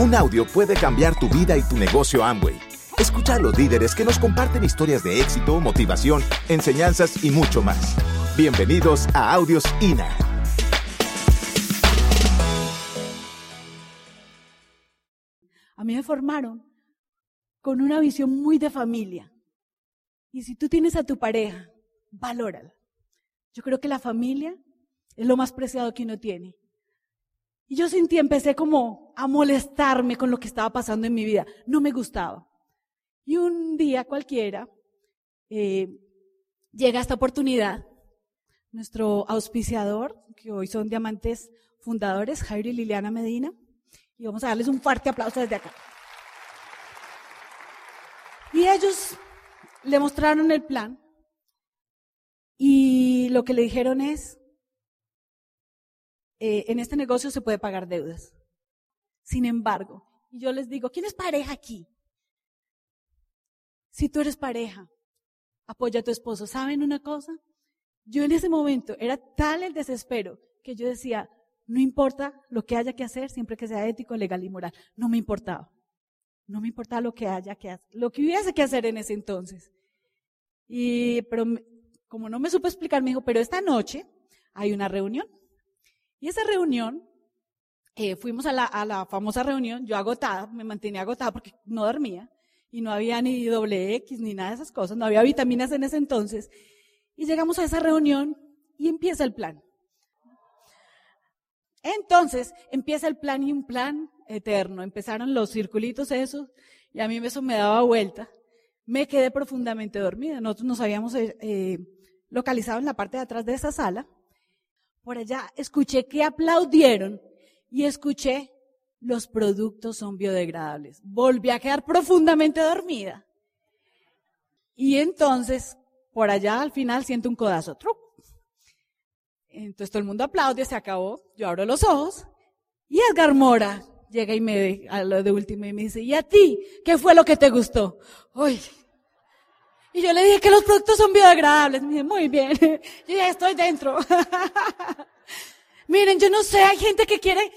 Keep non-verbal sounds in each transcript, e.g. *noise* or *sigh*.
Un audio puede cambiar tu vida y tu negocio Amway. Escucha a los líderes que nos comparten historias de éxito, motivación, enseñanzas y mucho más. Bienvenidos a Audios INA. A mí me formaron con una visión muy de familia. Y si tú tienes a tu pareja, valórala. Yo creo que la familia es lo más preciado que uno tiene. Y yo sentí, empecé como a molestarme con lo que estaba pasando en mi vida. No me gustaba. Y un día cualquiera eh, llega esta oportunidad. Nuestro auspiciador, que hoy son diamantes fundadores, Jairo y Liliana Medina. Y vamos a darles un fuerte aplauso desde acá. Y ellos le mostraron el plan. Y lo que le dijeron es, eh, en este negocio se puede pagar deudas. Sin embargo, yo les digo, ¿quién es pareja aquí? Si tú eres pareja, apoya a tu esposo. ¿Saben una cosa? Yo en ese momento era tal el desespero que yo decía, no importa lo que haya que hacer, siempre que sea ético, legal y moral. No me importaba. No me importaba lo que haya que hacer, lo que hubiese que hacer en ese entonces. Y, pero como no me supo explicar, me dijo, pero esta noche hay una reunión. Y esa reunión, eh, fuimos a la, a la famosa reunión, yo agotada, me mantenía agotada porque no dormía y no había ni doble X ni nada de esas cosas, no había vitaminas en ese entonces. Y llegamos a esa reunión y empieza el plan. Entonces empieza el plan y un plan eterno. Empezaron los circulitos esos y a mí eso me daba vuelta. Me quedé profundamente dormida. Nosotros nos habíamos eh, eh, localizado en la parte de atrás de esa sala por allá, escuché que aplaudieron y escuché los productos son biodegradables. Volví a quedar profundamente dormida. Y entonces, por allá al final siento un codazo. Entonces todo el mundo aplaude, se acabó. Yo abro los ojos y Edgar Mora llega y me a lo de último y me dice, ¿y a ti? ¿Qué fue lo que te gustó? Uy, y yo le dije que los productos son biodegradables. Me dije, muy bien, *laughs* yo ya estoy dentro. *laughs* Miren, yo no sé, hay gente que quiere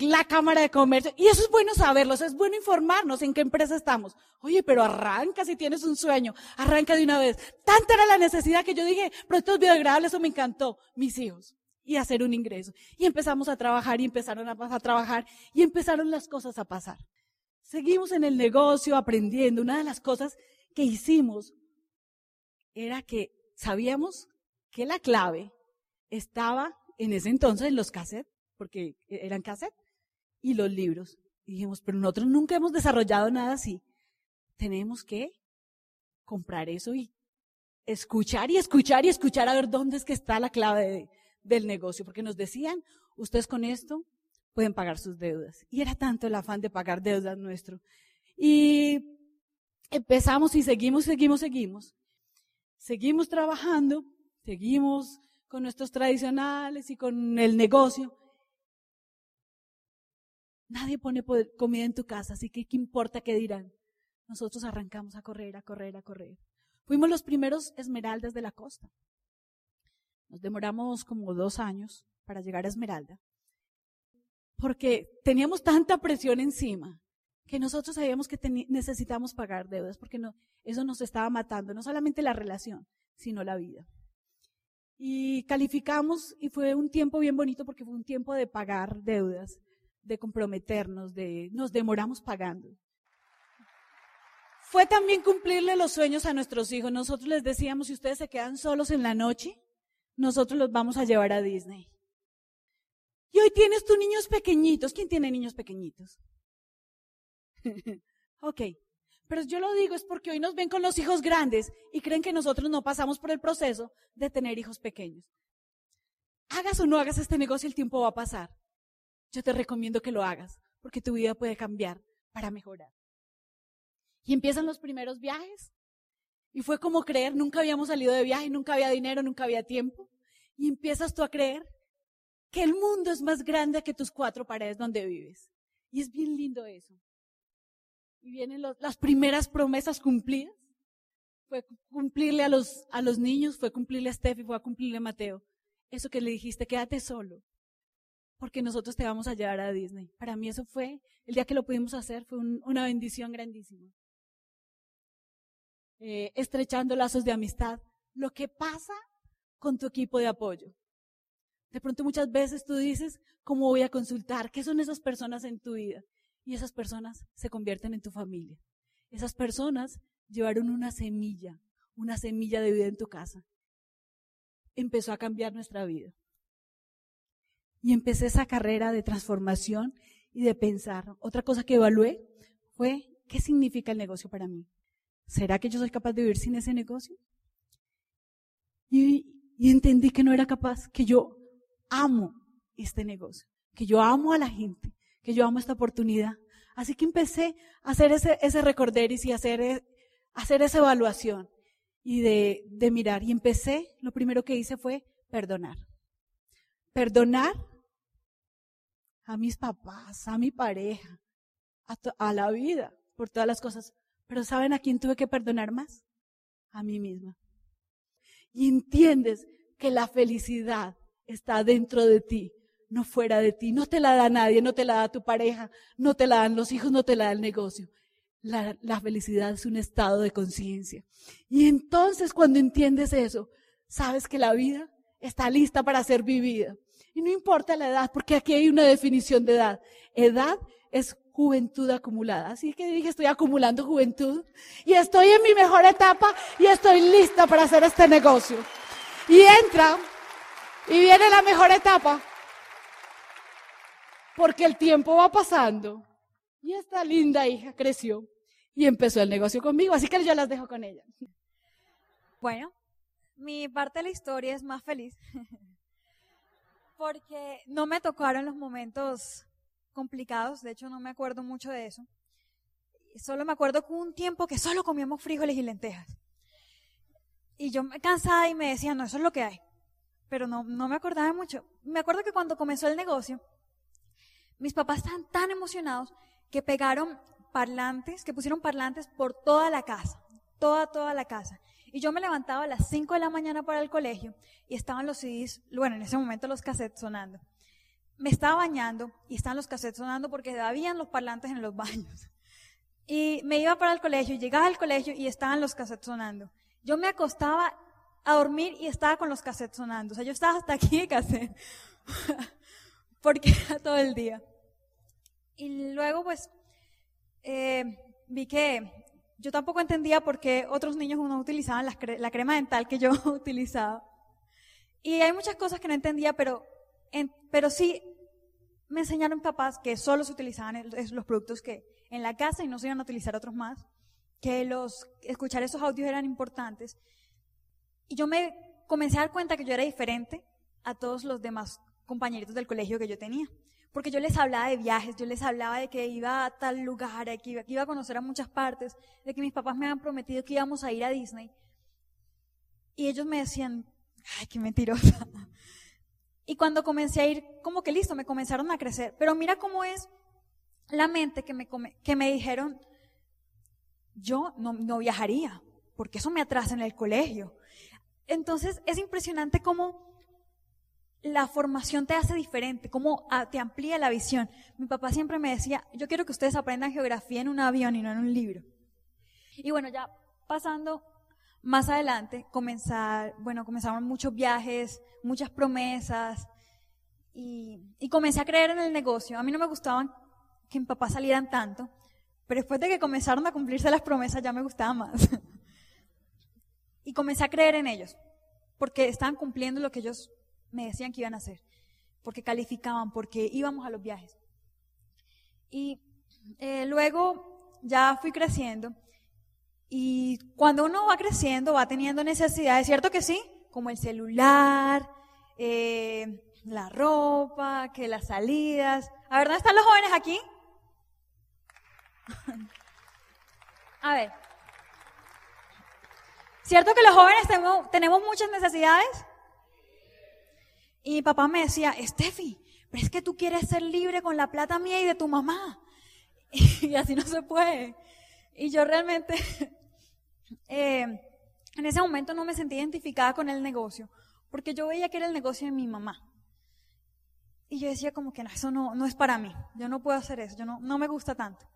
la Cámara de Comercio. Y eso es bueno saberlo, es bueno informarnos en qué empresa estamos. Oye, pero arranca si tienes un sueño, arranca de una vez. Tanta era la necesidad que yo dije, productos biodegradables, eso me encantó, mis hijos. Y hacer un ingreso. Y empezamos a trabajar y empezaron a, a trabajar y empezaron las cosas a pasar. Seguimos en el negocio aprendiendo. Una de las cosas que hicimos era que sabíamos que la clave estaba en ese entonces en los cassettes, porque eran cassettes, y los libros. dijimos, pero nosotros nunca hemos desarrollado nada así. Tenemos que comprar eso y escuchar y escuchar y escuchar a ver dónde es que está la clave del negocio, porque nos decían, ustedes con esto pueden pagar sus deudas. Y era tanto el afán de pagar deudas nuestro. Y empezamos y seguimos, seguimos, seguimos seguimos trabajando, seguimos con nuestros tradicionales y con el negocio. Nadie pone comida en tu casa, así que ¿qué importa qué dirán? Nosotros arrancamos a correr, a correr, a correr. Fuimos los primeros esmeraldas de la costa. Nos demoramos como dos años para llegar a Esmeralda, porque teníamos tanta presión encima que nosotros sabíamos que necesitamos pagar deudas, porque eso nos estaba matando, no solamente la relación, sino la vida. Y calificamos y fue un tiempo bien bonito porque fue un tiempo de pagar deudas, de comprometernos, de nos demoramos pagando. Fue también cumplirle los sueños a nuestros hijos. Nosotros les decíamos, si ustedes se quedan solos en la noche, nosotros los vamos a llevar a Disney. Y hoy tienes tus niños pequeñitos. ¿Quién tiene niños pequeñitos? *laughs* ok. Pero yo lo digo es porque hoy nos ven con los hijos grandes y creen que nosotros no pasamos por el proceso de tener hijos pequeños. Hagas o no hagas este negocio, el tiempo va a pasar. Yo te recomiendo que lo hagas porque tu vida puede cambiar para mejorar. Y empiezan los primeros viajes. Y fue como creer, nunca habíamos salido de viaje, nunca había dinero, nunca había tiempo. Y empiezas tú a creer que el mundo es más grande que tus cuatro paredes donde vives. Y es bien lindo eso y vienen las primeras promesas cumplidas. Fue cumplirle a los, a los niños, fue cumplirle a Steffi, fue cumplirle a Mateo. Eso que le dijiste, quédate solo. porque nosotros te vamos a llevar a Disney. Para mí eso fue, el día que lo pudimos hacer, fue una bendición grandísima. Eh, estrechando lazos de amistad. Lo que pasa con tu equipo de apoyo. De pronto muchas veces tú dices, ¿cómo voy a consultar? ¿Qué son esas personas en tu vida? Y esas personas se convierten en tu familia. Esas personas llevaron una semilla, una semilla de vida en tu casa. Empezó a cambiar nuestra vida. Y empecé esa carrera de transformación y de pensar. Otra cosa que evalué fue, ¿qué significa el negocio para mí? ¿Será que yo soy capaz de vivir sin ese negocio? Y, entendí que no era capaz, que yo amo este negocio, que yo amo a la gente, que yo amo esta oportunidad. Así que empecé a hacer ese, ese y hacer, e, hacer esa evaluación y de, mirar. Y empecé, lo primero que hice fue perdonar. Perdonar a mis papás, a mi pareja, a, la vida, por todas las cosas. Pero ¿saben a quién tuve que perdonar más? A mí misma. Y entiendes que la felicidad está dentro de ti, no fuera de ti. No te la da nadie, no te la da tu pareja, no te la dan los hijos, no te la da el negocio. La, la felicidad es un estado de conciencia. Y entonces cuando entiendes eso, sabes que la vida está lista para ser vivida. Y no importa la edad, porque aquí hay una definición de edad. Edad es juventud acumulada. Así que dije, estoy acumulando juventud y estoy en mi mejor etapa y estoy lista para hacer este negocio. Y entra y viene la mejor etapa porque el tiempo va pasando y esta linda hija creció y empezó el negocio conmigo, así que yo las dejo con ella. Bueno, mi parte de la historia es más feliz *laughs* porque no me tocaron los momentos complicados, de hecho no me acuerdo mucho de eso. Solo me acuerdo que un tiempo que solo comíamos frijoles y lentejas. Y yo me cansaba y me decía, no, eso es lo que hay. Pero no, no me acordaba mucho. Me acuerdo que cuando comenzó el negocio, mis papás estaban tan emocionados que pegaron parlantes, que pusieron parlantes por toda la casa, toda, toda la casa. Y yo me levantaba a las 5 de la mañana para el colegio y estaban los CDs, bueno, en ese momento los cassettes sonando me estaba bañando y estaban los cassettes sonando porque habían los parlantes en los baños. Y me iba para el colegio, llegaba al colegio y estaban los cassettes sonando. Yo me acostaba a dormir y estaba con los cassettes sonando. O sea, yo estaba hasta aquí de cassette. *laughs* porque era todo el día. Y luego, pues, eh, vi que yo tampoco entendía por qué otros niños no utilizaban la crema dental que yo *laughs* utilizaba. Y hay muchas cosas que no entendía, pero pero sí me enseñaron papás que solo se utilizaban los productos que en la casa y no se iban a utilizar otros más, que los escuchar esos audios eran importantes. Y yo me comencé a dar cuenta que yo era diferente a todos los demás compañeritos del colegio que yo tenía. Porque yo les hablaba de viajes, yo les hablaba de que iba a tal lugar, que iba, que iba a conocer a muchas partes, de que mis papás me habían prometido que íbamos a ir a Disney. Y ellos me decían, ay, qué mentirosa. *laughs* Y cuando comencé a ir, como que listo, me comenzaron a crecer. Pero mira cómo es la mente que me, que me dijeron, yo no, no viajaría, porque eso me atrasa en el colegio. Entonces es impresionante cómo la formación te hace diferente, cómo te amplía la visión. Mi papá siempre me decía, yo quiero que ustedes aprendan geografía en un avión y no en un libro. Y bueno, ya pasando más adelante comenzar, bueno, comenzaron muchos viajes, muchas promesas y, y, comencé a creer en el negocio. A mí no me gustaban que mi papá salieran tanto, pero después de que comenzaron a cumplirse las promesas ya me gustaba más. *laughs* y comencé a creer en ellos, porque estaban cumpliendo lo que ellos me decían que iban a hacer, porque calificaban, porque íbamos a los viajes. Y eh, luego ya fui creciendo y cuando uno va creciendo, va teniendo necesidades, ¿cierto que sí? Como el celular, eh, la ropa, que las salidas. A ver, ¿dónde están los jóvenes aquí? *laughs* A ver. ¿Cierto que los jóvenes tenemos, tenemos muchas necesidades? Y mi papá me decía, Steffi, pero es que tú quieres ser libre con la plata mía y de tu mamá. *laughs* Y así no se puede. Y yo realmente *laughs* eh, en ese momento no me sentí identificada con el negocio, porque yo veía que era el negocio de mi mamá. Y yo decía como que no, eso no, no es para mí, yo no puedo hacer eso, yo no, no me gusta tanto.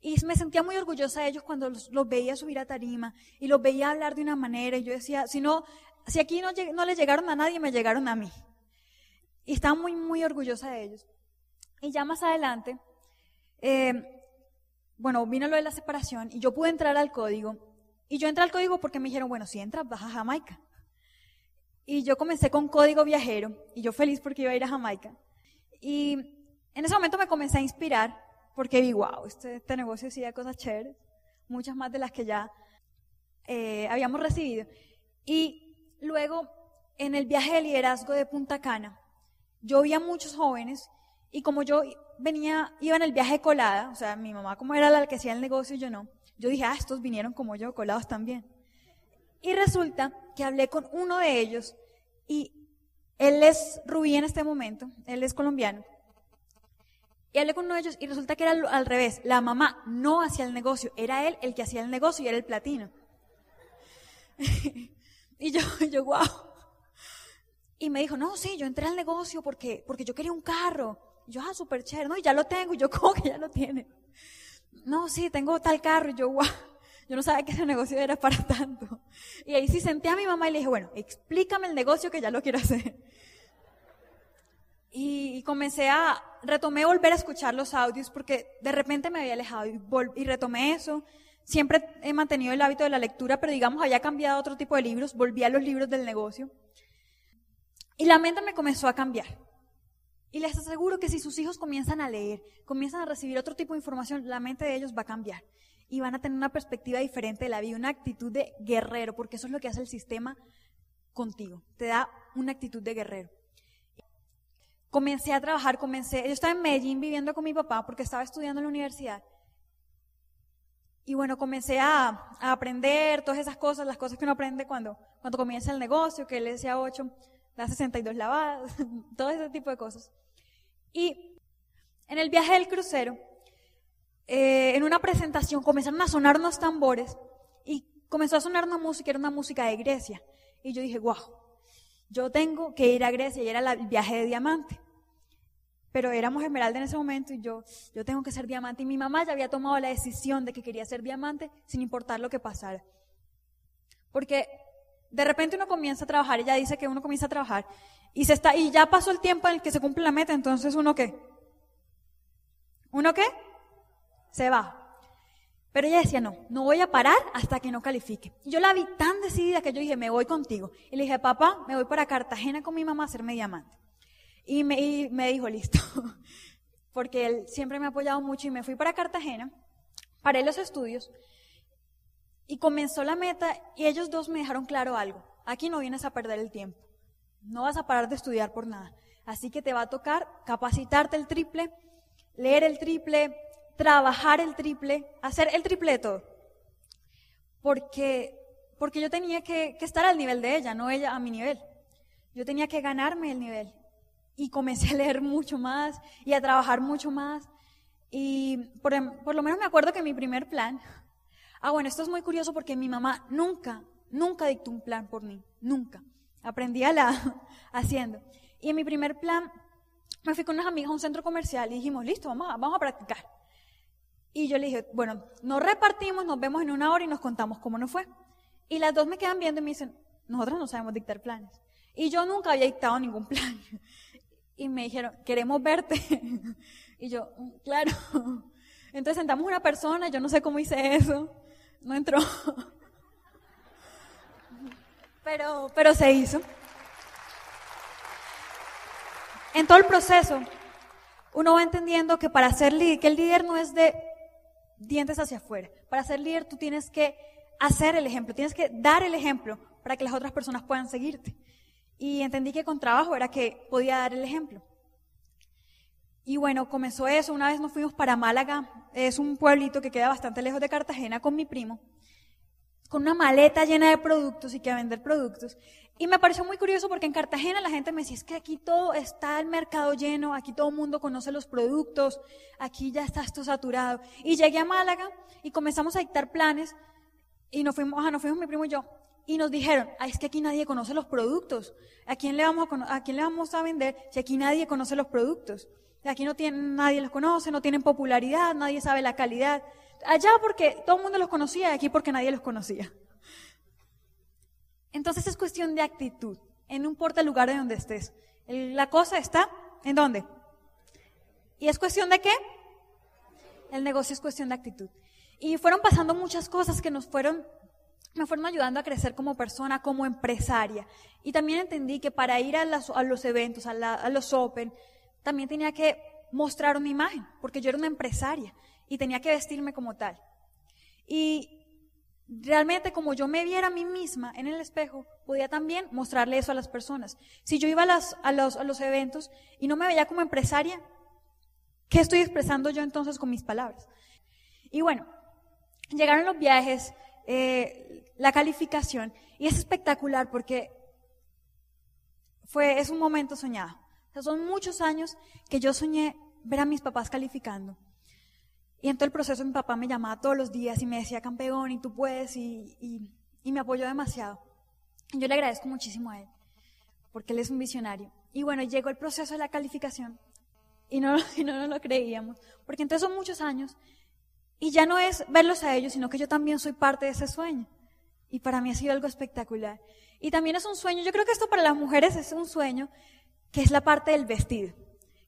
Y me sentía muy orgullosa de ellos cuando los, veía subir a tarima y los veía hablar de una manera. Y yo decía, si no, si aquí no, no le llegaron a nadie, me llegaron a mí. Y estaba muy, muy orgullosa de ellos. Y ya más adelante, eh, bueno, vino lo de la separación y yo pude entrar al código. Y yo entré al código porque me dijeron, bueno, si entras, vas a Jamaica. Y yo comencé con código viajero y yo feliz porque iba a ir a Jamaica. Y en ese momento me comencé a inspirar porque vi, wow, este, este negocio hacía cosas chéveres, muchas más de las que ya eh, habíamos recibido. Y luego, en el viaje de liderazgo de Punta Cana, yo vi a muchos jóvenes y como yo venía, iba en el viaje colada, o sea, mi mamá como era la que hacía el negocio y yo no, yo dije, ah, estos vinieron como yo, colados también. Y resulta que hablé con uno de ellos y él es Rubí en este momento, él es colombiano. Y hablé con uno de ellos y resulta que era al revés. La mamá no hacía el negocio, era él el que hacía el negocio y era el platino. *laughs* y yo, *laughs* yo, wow. Y me dijo, no, sí, yo entré al negocio porque, porque yo quería un carro. Y yo, ah, súper chévere, no, y ya lo tengo. Y yo, *laughs* ¿cómo que ya lo tiene? No, sí, tengo tal carro. Y yo, wow. *laughs* Yo no sabía que ese negocio era para *laughs* tanto. Y ahí sí senté a mi mamá y le dije, bueno, explícame el negocio que ya lo quiero hacer. Y, comencé a, retomé volver a escuchar los audios porque de repente me había alejado y, y retomé eso. Siempre he mantenido el hábito de la lectura, pero digamos, había cambiado otro tipo de libros, volví a los libros del negocio. Y la mente me comenzó a cambiar. Y les aseguro que si sus hijos comienzan a leer, comienzan a recibir otro tipo de información, la mente de ellos va a cambiar. Y van a tener una perspectiva diferente de la vida, una actitud de guerrero, porque eso es lo que hace el sistema contigo. Te da una actitud de guerrero comencé a trabajar, comencé, yo estaba en Medellín viviendo con mi papá porque estaba estudiando en la universidad. Y bueno, comencé a, aprender todas esas cosas, las cosas que uno aprende cuando, cuando comienza el negocio, que él decía 8, las 62 lavadas, *laughs* todo ese tipo de cosas. Y en el viaje del crucero, eh, en una presentación comenzaron a sonar unos tambores y comenzó a sonar una música, era una música de Grecia. Y yo dije, wow, yo tengo que ir a Grecia y era el viaje de diamante pero éramos esmeralda en ese momento y yo, yo tengo que ser diamante. Y mi mamá ya había tomado la decisión de que quería ser diamante sin importar lo que pasara. Porque de repente uno comienza a trabajar, ella dice que uno comienza a trabajar y se está, y ya pasó el tiempo en el que se cumple la meta, entonces uno qué? ¿Uno qué? Se va. Pero ella decía, no, no voy a parar hasta que no califique. Y yo la vi tan decidida que yo dije, me voy contigo. Y le dije, papá, me voy para Cartagena con mi mamá a hacerme diamante. Y me, me dijo, listo, *laughs* porque él siempre me ha apoyado mucho y me fui para Cartagena, paré los estudios y comenzó la meta y ellos dos me dejaron claro algo. Aquí no vienes a perder el tiempo. No vas a parar de estudiar por nada. Así que te va a tocar capacitarte el triple, leer el triple, trabajar el triple, hacer el tripleto. Porque, porque yo tenía que, que estar al nivel de ella, no ella a mi nivel. Yo tenía que ganarme el nivel y comencé a leer mucho más y a trabajar mucho más. Y por, em, por, lo menos me acuerdo que mi primer plan, ah bueno, esto es muy curioso porque mi mamá nunca, nunca dictó un plan por mí, nunca. Aprendí a la, *laughs* haciendo. Y en mi primer plan me fui con unas amigas a un centro comercial y dijimos, listo, vamos a, practicar. Y yo le dije, bueno, nos repartimos, nos vemos en una hora y nos contamos cómo nos fue. Y las dos me quedan viendo y me dicen, nosotros no sabemos dictar planes. Y yo nunca había dictado ningún plan *laughs* y me dijeron, queremos verte. *laughs* y yo, mm, claro. Entonces sentamos una persona, yo no sé cómo hice eso, no entró. pero, pero se hizo. En todo el proceso, uno va entendiendo que para ser líder, que el líder no es de dientes hacia afuera. Para ser líder tú tienes que hacer el ejemplo, tienes que dar el ejemplo para que las otras personas puedan seguirte. Y entendí que con trabajo era que podía dar el ejemplo. Y bueno, comenzó eso. Una vez nos fuimos para Málaga, es un pueblito que queda bastante lejos de Cartagena, con mi primo, con una maleta llena de productos y que a vender productos. Y me pareció muy curioso porque en Cartagena la gente me decía, es que aquí todo está el mercado lleno, aquí todo el mundo conoce los productos, aquí ya está esto saturado. Y llegué a Málaga y comenzamos a dictar planes y nos fuimos, ajá, nos fuimos mi primo y yo. y nos dijeron, "Ay, es que aquí nadie conoce los productos. ¿A quién le vamos a, a quién le vamos a vender si aquí nadie conoce los productos? Aquí no tienen, nadie los conoce, no tienen popularidad, nadie sabe la calidad. Allá porque todo el mundo los conocía aquí porque nadie los conocía. Entonces es cuestión de actitud. En no importa el lugar de donde estés. La cosa está en dónde. ¿Y es cuestión de qué? El negocio es cuestión de actitud. Y fueron pasando muchas cosas que nos fueron, me fueron ayudando a crecer como persona, como empresaria. Y también entendí que para ir a, los eventos, a los Open, también tenía que mostrar una imagen, porque yo era una empresaria y tenía que vestirme como tal. Y realmente como yo me viera a mí misma en el espejo, podía también mostrarle eso a las personas. Si yo iba a, los eventos y no me veía como empresaria, ¿qué estoy expresando yo entonces con mis palabras? Y bueno, llegaron los viajes, eh, la calificación, y es espectacular porque fue, es un momento soñado. Son muchos años que yo soñé ver a mis papás calificando. Y en todo el proceso mi papá me llamaba todos los días y me decía, campeón, y tú puedes, y, y- y me apoyó demasiado. Y yo le agradezco muchísimo a él, porque él es un visionario. Y bueno, llegó el proceso de la calificación y no, *laughs* y no nos lo creíamos, porque entonces son muchos años y ya no es verlos a ellos, sino que yo también soy parte de ese sueño. Y para mí ha sido algo espectacular. Y también es un sueño, yo creo que esto para las mujeres es un sueño, que es la parte del vestido.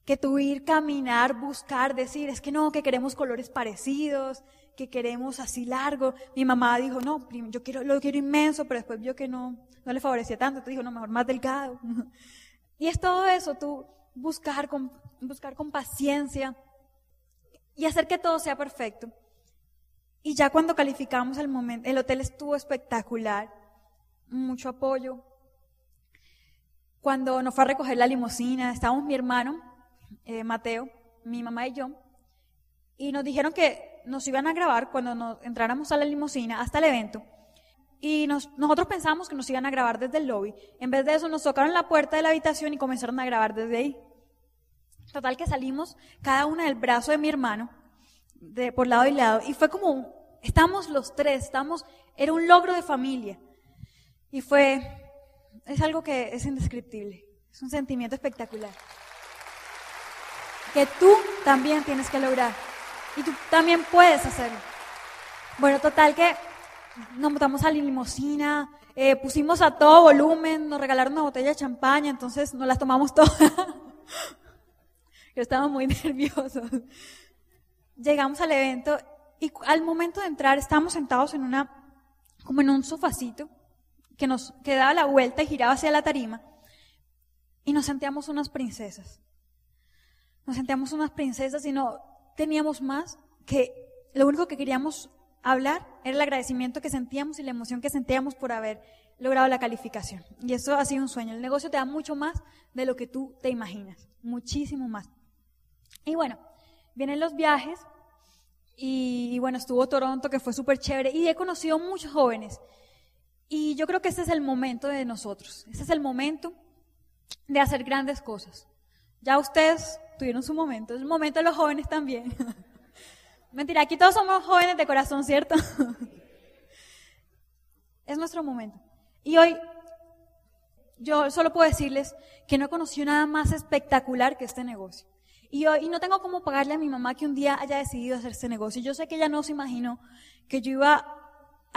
Que tú ir, caminar, buscar, decir, es que no, que queremos colores parecidos, que queremos así largo. Mi mamá dijo, no, yo quiero, lo quiero inmenso, pero después vio que no, no le favorecía tanto, entonces dijo, no, mejor más delgado. *laughs* y es todo eso, tú buscar con, buscar con paciencia y hacer que todo sea perfecto. Y ya cuando calificamos el momento, el hotel estuvo espectacular, mucho apoyo. Cuando nos fue a recoger la limusina, estábamos mi hermano, eh, Mateo, mi mamá y yo, y nos dijeron que nos iban a grabar cuando nos entráramos a la limusina hasta el evento. Y nos- nosotros pensamos que nos iban a grabar desde el lobby. En vez de eso, nos tocaron la puerta de la habitación y comenzaron a grabar desde ahí. Total que salimos cada una del brazo de mi hermano, de, por lado y lado, y fue como, estamos los tres, estamos, era un logro de familia. Y fue, es algo que es indescriptible, es un sentimiento espectacular. Que tú también tienes que lograr, y tú también puedes hacerlo. Bueno, total que nos montamos a la limusina, eh, pusimos a todo volumen, nos regalaron una botella de champaña, entonces nos las tomamos todas. *laughs* Yo estaba muy *laughs* nerviosos. Llegamos al evento y al momento de entrar estábamos sentados en una, como en un sofacito que nos que daba la vuelta y giraba hacia la tarima y nos sentíamos unas princesas. Nos sentíamos unas princesas y no teníamos más que lo único que queríamos hablar era el agradecimiento que sentíamos y la emoción que sentíamos por haber logrado la calificación. Y eso ha sido un sueño. El negocio te da mucho más de lo que tú te imaginas, muchísimo más. Y bueno, vienen los viajes y, y bueno, estuvo Toronto que fue súper chévere y he conocido muchos jóvenes. Y yo creo que ese es el momento de nosotros, ese es el momento de hacer grandes cosas. Ya ustedes tuvieron su momento, es el momento de los jóvenes también. *laughs* Mentira, aquí todos somos jóvenes de corazón, ¿cierto? *laughs* es nuestro momento. Y hoy yo solo puedo decirles que no he conocido nada más espectacular que este negocio. Y hoy no tengo cómo pagarle a mi mamá que un día haya decidido hacer este negocio. Yo sé que ella no se imaginó que yo iba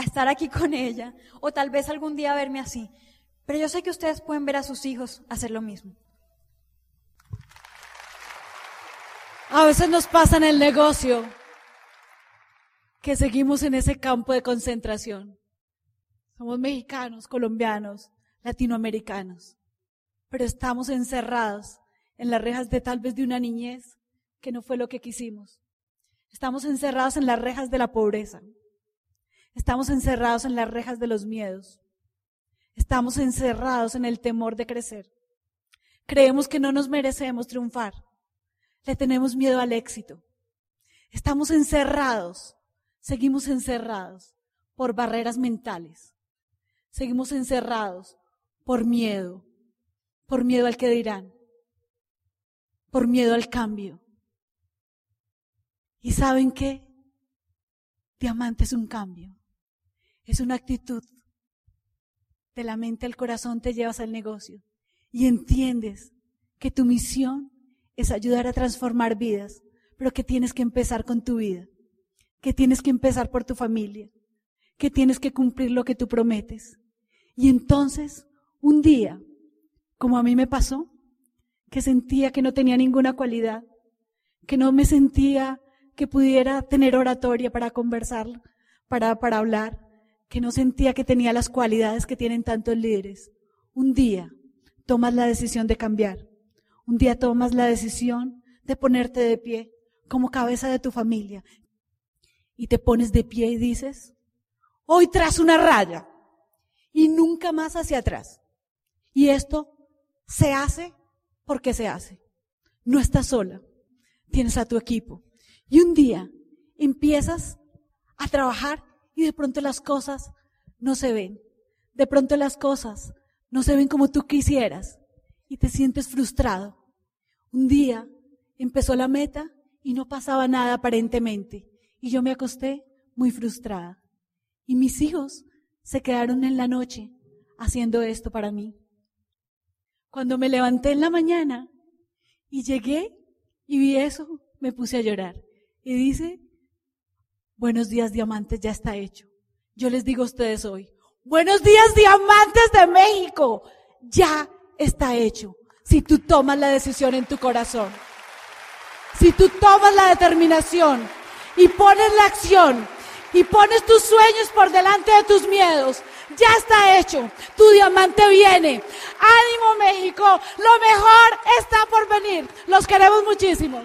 a estar aquí con ella o tal vez algún día verme así. Pero yo sé que ustedes pueden ver a sus hijos hacer lo mismo. A veces nos pasa en el negocio que seguimos en ese campo de concentración. Somos mexicanos, colombianos, latinoamericanos, pero estamos encerrados en las rejas de tal vez de una niñez que no fue lo que quisimos. Estamos encerrados en las rejas de la pobreza. Estamos encerrados en las rejas de los miedos. Estamos encerrados en el temor de crecer. Creemos que no nos merecemos triunfar. Le tenemos miedo al éxito. Estamos encerrados, seguimos encerrados por barreras mentales. Seguimos encerrados por miedo, por miedo al que dirán, por miedo al cambio. ¿Y saben qué? Diamante es un cambio, es una actitud, de la mente al corazón te llevas al negocio y entiendes que tu misión es ayudar a transformar vidas, pero que tienes que empezar con tu vida, que tienes que empezar por tu familia, que tienes que cumplir lo que tú prometes. Y entonces, un día, como a mí me pasó, que sentía que no tenía ninguna cualidad, que no me sentía que pudiera tener oratoria para conversar, para, para hablar, que no sentía que tenía las cualidades que tienen tantos líderes. Un día tomas la decisión de cambiar. Un día tomas la decisión de ponerte de pie como cabeza de tu familia. Y te pones de pie y dices, hoy tras una raya y nunca más hacia atrás. Y esto se hace porque se hace. No estás sola, tienes a tu equipo. Y un día empiezas a trabajar y de pronto las cosas no se ven. De pronto las cosas no se ven como tú quisieras y te sientes frustrado. Un día empezó la meta y no pasaba nada aparentemente y yo me acosté muy frustrada. Y mis hijos se quedaron en la noche haciendo esto para mí. Cuando me levanté en la mañana y llegué y vi eso, me puse a llorar. Y dice, buenos días diamantes, ya está hecho. Yo les digo a ustedes hoy, buenos días diamantes de México, ya está hecho. Si tú tomas la decisión en tu corazón, si tú tomas la determinación y pones la acción y pones tus sueños por delante de tus miedos, ya está hecho. Tu diamante viene. Ánimo México, lo mejor está por venir. Los queremos muchísimo.